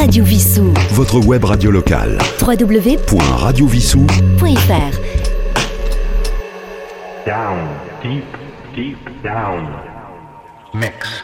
Radio Vissou. Votre web radio locale. www.radiovissou.fr Down, deep, deep down. Mix.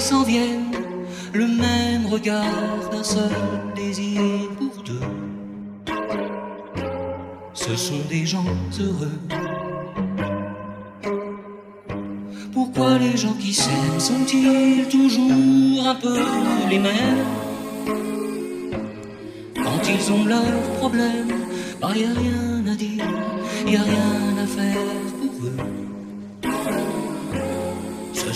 S'en viennent le même regard d'un seul désir pour deux. Ce sont des gens heureux. Pourquoi les gens qui s'aiment sont-ils toujours un peu les mêmes? Quand ils ont leurs problèmes, bah y a rien à dire, y a rien à faire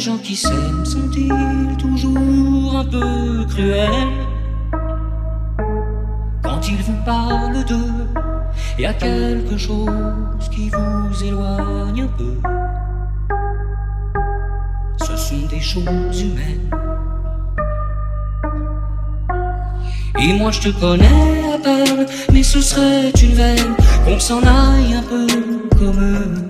les gens qui s'aiment sont-ils toujours un peu cruels? Quand ils vous parlent d'eux, il y a quelque chose qui vous éloigne un peu. Ce sont des choses humaines. Et moi je te connais à peine, mais ce serait une veine qu'on s'en aille un peu comme eux.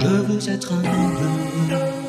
Je veux être un homme.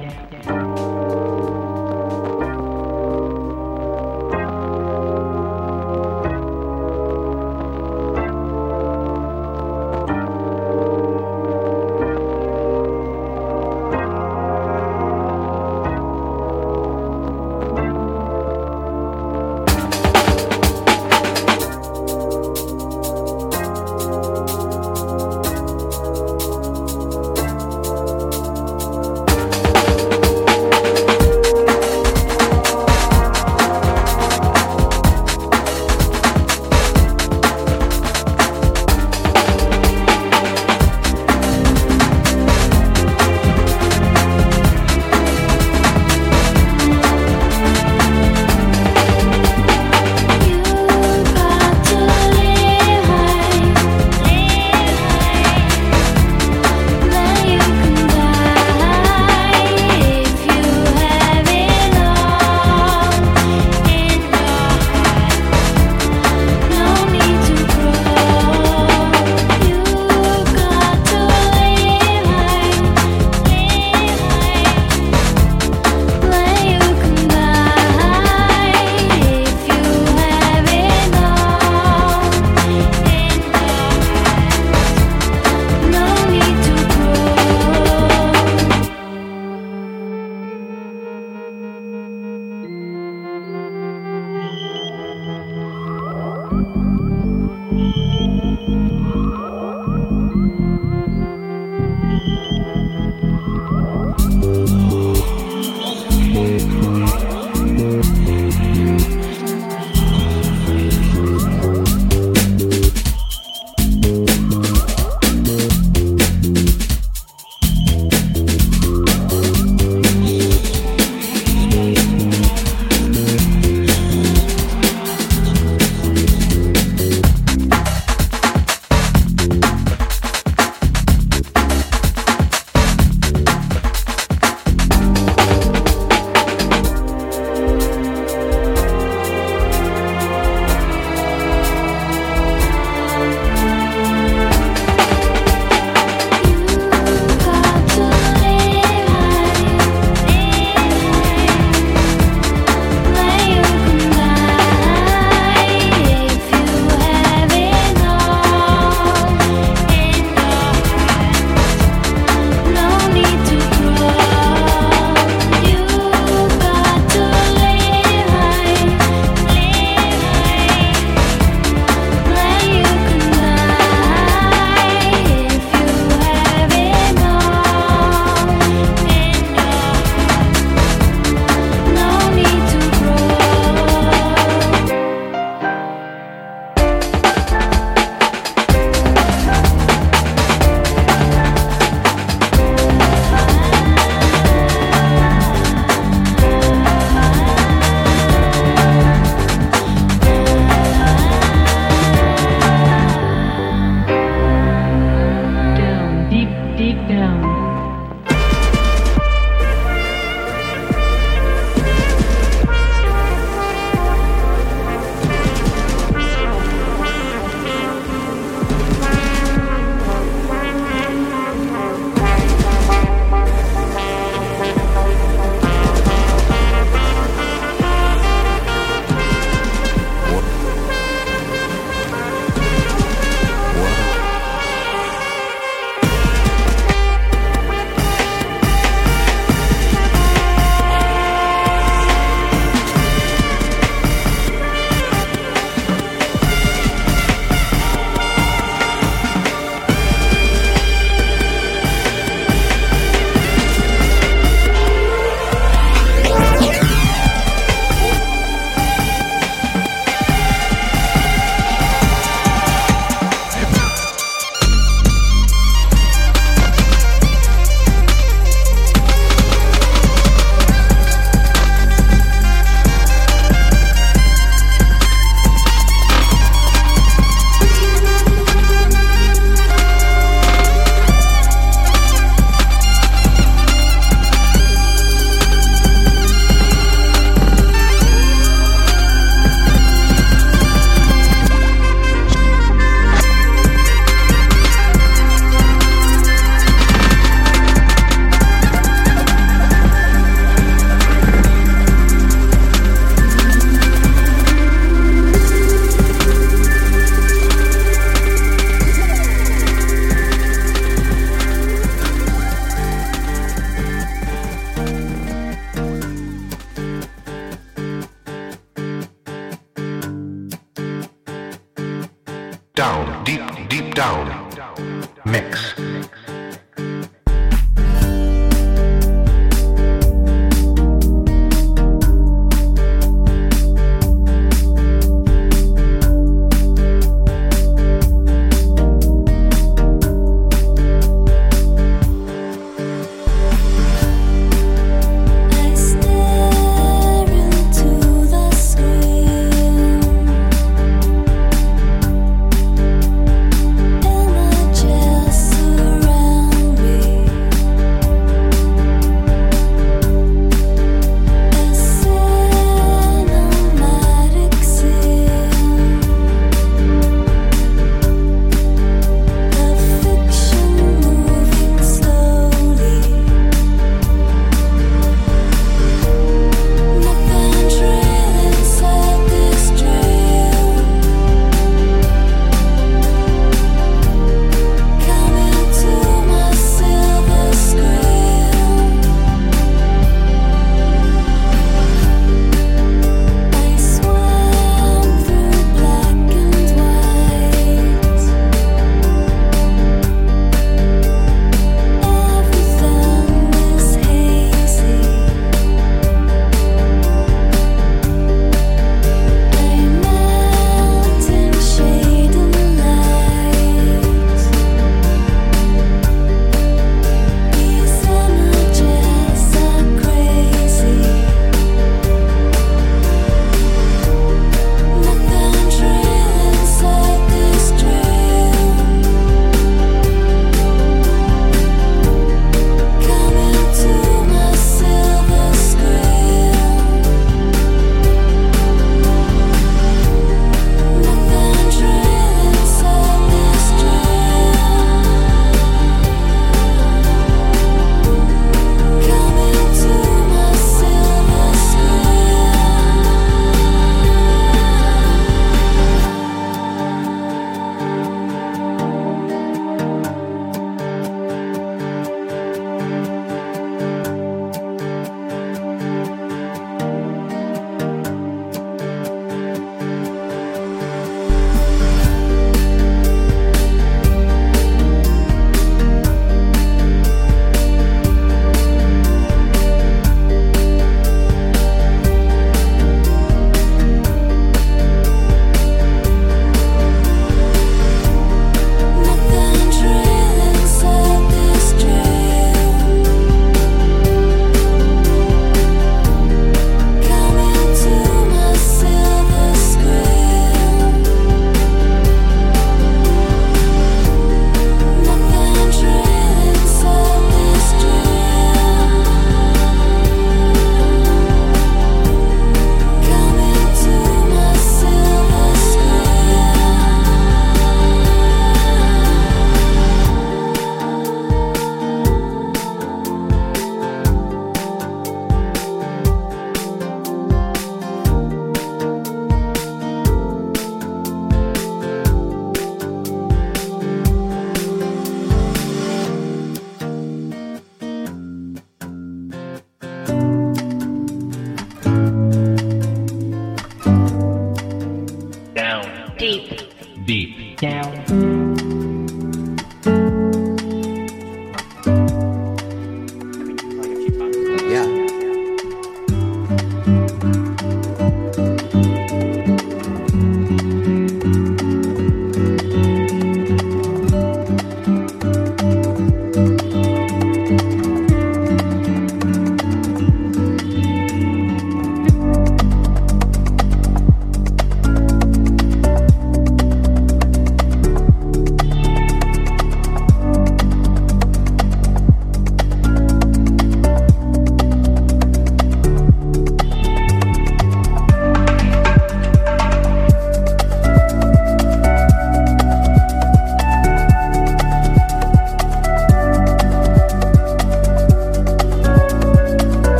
Deep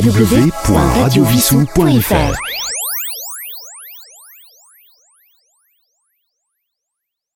www.radiovissou.fr